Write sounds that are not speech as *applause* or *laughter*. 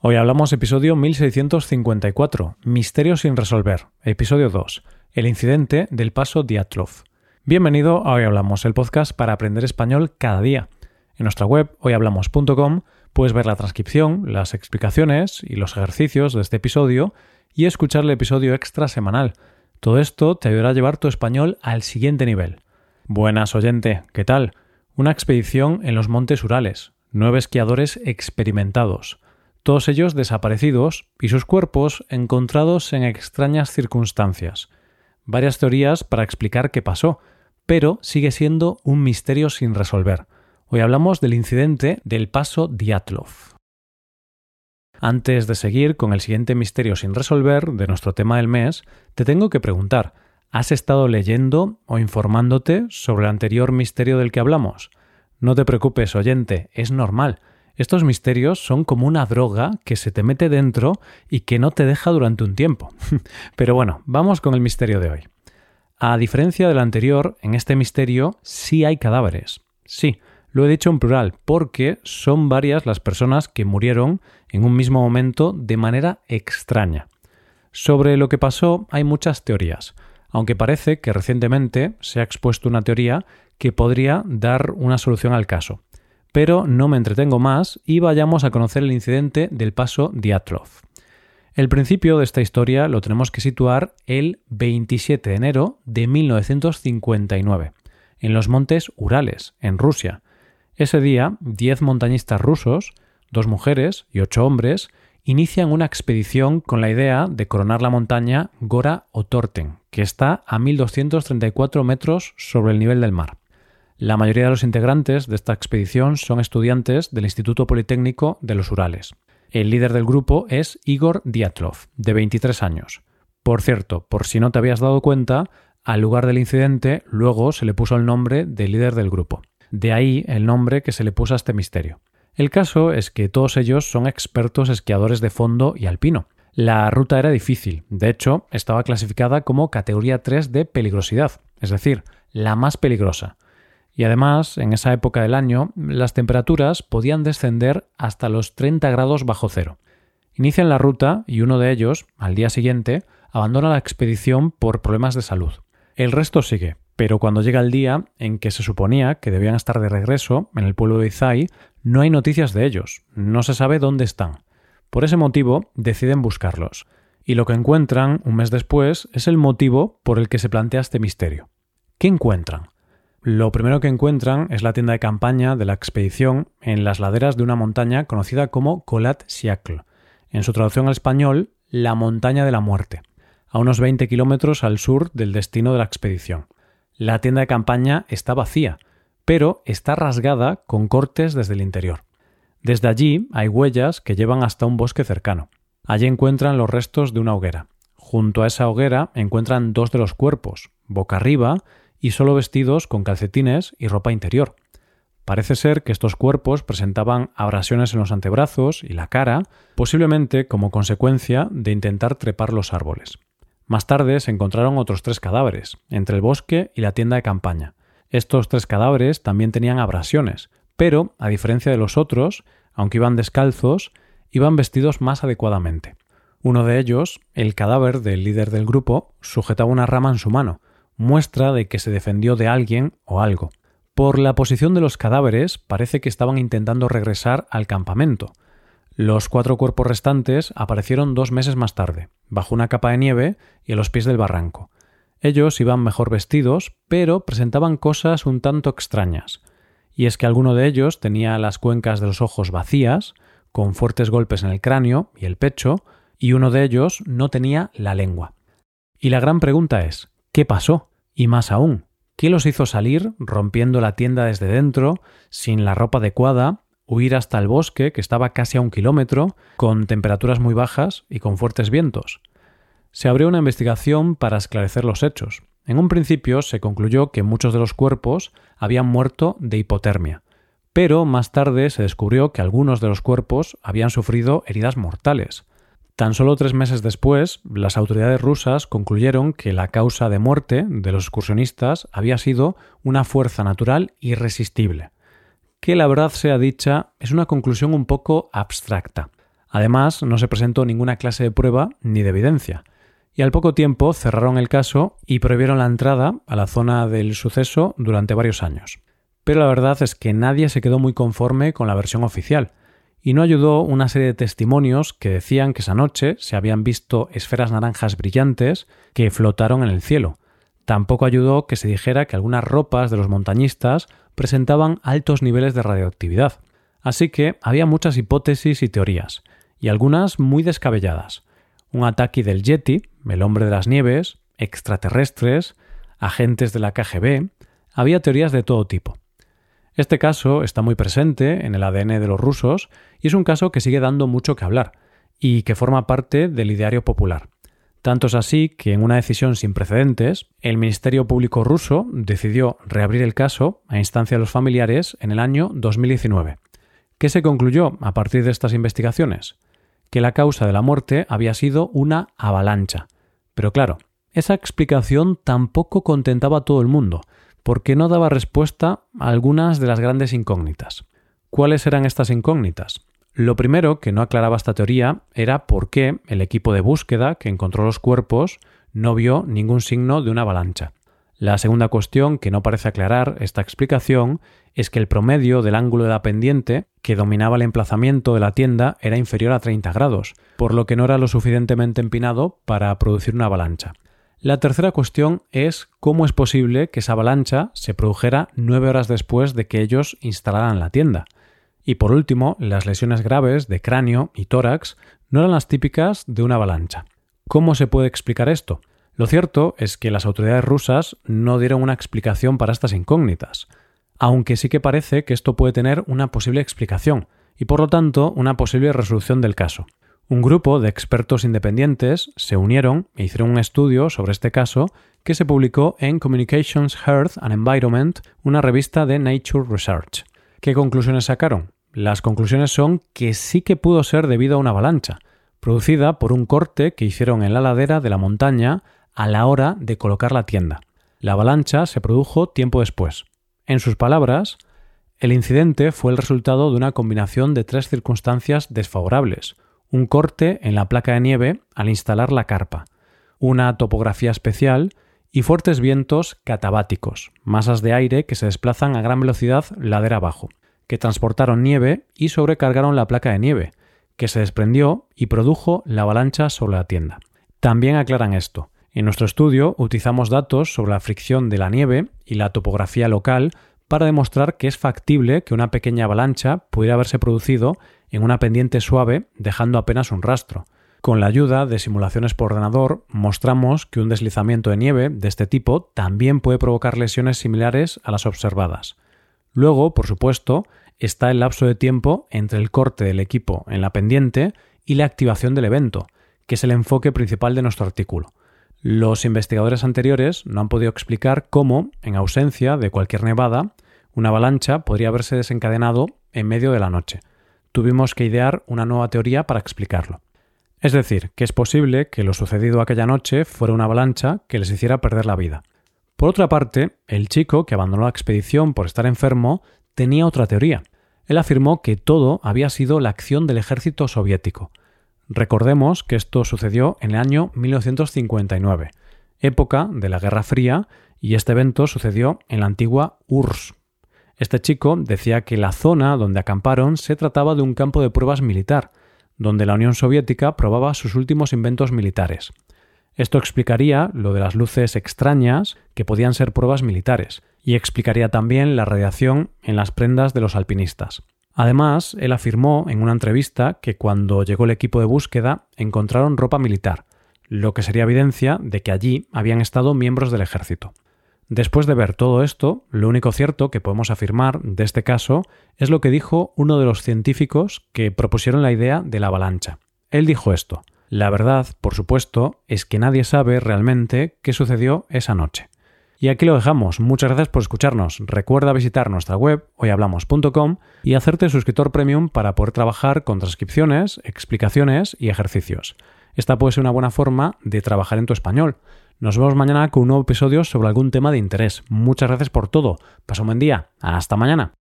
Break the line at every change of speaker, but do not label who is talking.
Hoy hablamos episodio 1654, Misterio sin resolver, episodio 2, el incidente del paso Diatlov. Bienvenido a Hoy Hablamos, el podcast para aprender español cada día. En nuestra web hoyhablamos.com puedes ver la transcripción, las explicaciones y los ejercicios de este episodio y escuchar el episodio extra semanal. Todo esto te ayudará a llevar tu español al siguiente nivel. Buenas oyente, ¿qué tal? Una expedición en los Montes Urales, nueve esquiadores experimentados todos ellos desaparecidos y sus cuerpos encontrados en extrañas circunstancias. Varias teorías para explicar qué pasó, pero sigue siendo un misterio sin resolver. Hoy hablamos del incidente del paso Diatlov. Antes de seguir con el siguiente misterio sin resolver de nuestro tema del mes, te tengo que preguntar, ¿has estado leyendo o informándote sobre el anterior misterio del que hablamos? No te preocupes, oyente, es normal. Estos misterios son como una droga que se te mete dentro y que no te deja durante un tiempo. *laughs* Pero bueno, vamos con el misterio de hoy. A diferencia del anterior, en este misterio sí hay cadáveres. Sí, lo he dicho en plural porque son varias las personas que murieron en un mismo momento de manera extraña. Sobre lo que pasó hay muchas teorías, aunque parece que recientemente se ha expuesto una teoría que podría dar una solución al caso. Pero no me entretengo más y vayamos a conocer el incidente del paso Diatlov. El principio de esta historia lo tenemos que situar el 27 de enero de 1959, en los montes Urales, en Rusia. Ese día, 10 montañistas rusos, dos mujeres y ocho hombres, inician una expedición con la idea de coronar la montaña Gora Otorten, que está a 1234 metros sobre el nivel del mar. La mayoría de los integrantes de esta expedición son estudiantes del Instituto Politécnico de los Urales. El líder del grupo es Igor Diatlov, de 23 años. Por cierto, por si no te habías dado cuenta, al lugar del incidente luego se le puso el nombre de líder del grupo. De ahí el nombre que se le puso a este misterio. El caso es que todos ellos son expertos esquiadores de fondo y alpino. La ruta era difícil, de hecho, estaba clasificada como categoría 3 de peligrosidad, es decir, la más peligrosa. Y además, en esa época del año, las temperaturas podían descender hasta los 30 grados bajo cero. Inician la ruta y uno de ellos, al día siguiente, abandona la expedición por problemas de salud. El resto sigue, pero cuando llega el día en que se suponía que debían estar de regreso en el pueblo de Izai, no hay noticias de ellos, no se sabe dónde están. Por ese motivo deciden buscarlos, y lo que encuentran un mes después es el motivo por el que se plantea este misterio. ¿Qué encuentran? Lo primero que encuentran es la tienda de campaña de la expedición en las laderas de una montaña conocida como Colat Siacle. En su traducción al español, la montaña de la muerte, a unos 20 kilómetros al sur del destino de la expedición. La tienda de campaña está vacía, pero está rasgada con cortes desde el interior. Desde allí hay huellas que llevan hasta un bosque cercano. Allí encuentran los restos de una hoguera. Junto a esa hoguera encuentran dos de los cuerpos, boca arriba y solo vestidos con calcetines y ropa interior. Parece ser que estos cuerpos presentaban abrasiones en los antebrazos y la cara, posiblemente como consecuencia de intentar trepar los árboles. Más tarde se encontraron otros tres cadáveres, entre el bosque y la tienda de campaña. Estos tres cadáveres también tenían abrasiones, pero, a diferencia de los otros, aunque iban descalzos, iban vestidos más adecuadamente. Uno de ellos, el cadáver del líder del grupo, sujetaba una rama en su mano, muestra de que se defendió de alguien o algo. Por la posición de los cadáveres parece que estaban intentando regresar al campamento. Los cuatro cuerpos restantes aparecieron dos meses más tarde, bajo una capa de nieve y a los pies del barranco. Ellos iban mejor vestidos, pero presentaban cosas un tanto extrañas. Y es que alguno de ellos tenía las cuencas de los ojos vacías, con fuertes golpes en el cráneo y el pecho, y uno de ellos no tenía la lengua. Y la gran pregunta es, ¿qué pasó? Y más aún, ¿qué los hizo salir rompiendo la tienda desde dentro, sin la ropa adecuada, huir hasta el bosque, que estaba casi a un kilómetro, con temperaturas muy bajas y con fuertes vientos? Se abrió una investigación para esclarecer los hechos. En un principio se concluyó que muchos de los cuerpos habían muerto de hipotermia, pero más tarde se descubrió que algunos de los cuerpos habían sufrido heridas mortales. Tan solo tres meses después, las autoridades rusas concluyeron que la causa de muerte de los excursionistas había sido una fuerza natural irresistible. Que la verdad sea dicha, es una conclusión un poco abstracta. Además, no se presentó ninguna clase de prueba ni de evidencia. Y al poco tiempo cerraron el caso y prohibieron la entrada a la zona del suceso durante varios años. Pero la verdad es que nadie se quedó muy conforme con la versión oficial, y no ayudó una serie de testimonios que decían que esa noche se habían visto esferas naranjas brillantes que flotaron en el cielo. Tampoco ayudó que se dijera que algunas ropas de los montañistas presentaban altos niveles de radioactividad. Así que había muchas hipótesis y teorías, y algunas muy descabelladas. Un ataque del Yeti, el hombre de las nieves, extraterrestres, agentes de la KGB, había teorías de todo tipo. Este caso está muy presente en el ADN de los rusos y es un caso que sigue dando mucho que hablar y que forma parte del ideario popular. Tanto es así que en una decisión sin precedentes, el Ministerio Público ruso decidió reabrir el caso a instancia de los familiares en el año 2019. ¿Qué se concluyó a partir de estas investigaciones? Que la causa de la muerte había sido una avalancha. Pero claro, esa explicación tampoco contentaba a todo el mundo, porque no daba respuesta a algunas de las grandes incógnitas. ¿Cuáles eran estas incógnitas? Lo primero que no aclaraba esta teoría era por qué el equipo de búsqueda que encontró los cuerpos no vio ningún signo de una avalancha. La segunda cuestión que no parece aclarar esta explicación es que el promedio del ángulo de la pendiente que dominaba el emplazamiento de la tienda era inferior a 30 grados, por lo que no era lo suficientemente empinado para producir una avalancha. La tercera cuestión es cómo es posible que esa avalancha se produjera nueve horas después de que ellos instalaran la tienda. Y por último, las lesiones graves de cráneo y tórax no eran las típicas de una avalancha. ¿Cómo se puede explicar esto? Lo cierto es que las autoridades rusas no dieron una explicación para estas incógnitas, aunque sí que parece que esto puede tener una posible explicación, y por lo tanto una posible resolución del caso. Un grupo de expertos independientes se unieron e hicieron un estudio sobre este caso que se publicó en Communications Health and Environment, una revista de Nature Research. ¿Qué conclusiones sacaron? Las conclusiones son que sí que pudo ser debido a una avalancha, producida por un corte que hicieron en la ladera de la montaña a la hora de colocar la tienda. La avalancha se produjo tiempo después. En sus palabras, el incidente fue el resultado de una combinación de tres circunstancias desfavorables. Un corte en la placa de nieve al instalar la carpa, una topografía especial y fuertes vientos catabáticos, masas de aire que se desplazan a gran velocidad ladera abajo, que transportaron nieve y sobrecargaron la placa de nieve, que se desprendió y produjo la avalancha sobre la tienda. También aclaran esto. En nuestro estudio utilizamos datos sobre la fricción de la nieve y la topografía local para demostrar que es factible que una pequeña avalancha pudiera haberse producido en una pendiente suave dejando apenas un rastro. Con la ayuda de simulaciones por ordenador mostramos que un deslizamiento de nieve de este tipo también puede provocar lesiones similares a las observadas. Luego, por supuesto, está el lapso de tiempo entre el corte del equipo en la pendiente y la activación del evento, que es el enfoque principal de nuestro artículo. Los investigadores anteriores no han podido explicar cómo, en ausencia de cualquier nevada, una avalancha podría haberse desencadenado en medio de la noche. Tuvimos que idear una nueva teoría para explicarlo. Es decir, que es posible que lo sucedido aquella noche fuera una avalancha que les hiciera perder la vida. Por otra parte, el chico que abandonó la expedición por estar enfermo tenía otra teoría. Él afirmó que todo había sido la acción del ejército soviético. Recordemos que esto sucedió en el año 1959, época de la Guerra Fría, y este evento sucedió en la antigua URSS. Este chico decía que la zona donde acamparon se trataba de un campo de pruebas militar, donde la Unión Soviética probaba sus últimos inventos militares. Esto explicaría lo de las luces extrañas que podían ser pruebas militares, y explicaría también la radiación en las prendas de los alpinistas. Además, él afirmó en una entrevista que cuando llegó el equipo de búsqueda encontraron ropa militar, lo que sería evidencia de que allí habían estado miembros del ejército. Después de ver todo esto, lo único cierto que podemos afirmar de este caso es lo que dijo uno de los científicos que propusieron la idea de la avalancha. Él dijo esto. La verdad, por supuesto, es que nadie sabe realmente qué sucedió esa noche. Y aquí lo dejamos. Muchas gracias por escucharnos. Recuerda visitar nuestra web hoyhablamos.com y hacerte suscriptor premium para poder trabajar con transcripciones, explicaciones y ejercicios. Esta puede ser una buena forma de trabajar en tu español. Nos vemos mañana con un nuevo episodio sobre algún tema de interés. Muchas gracias por todo. Pasa un buen día. Hasta mañana.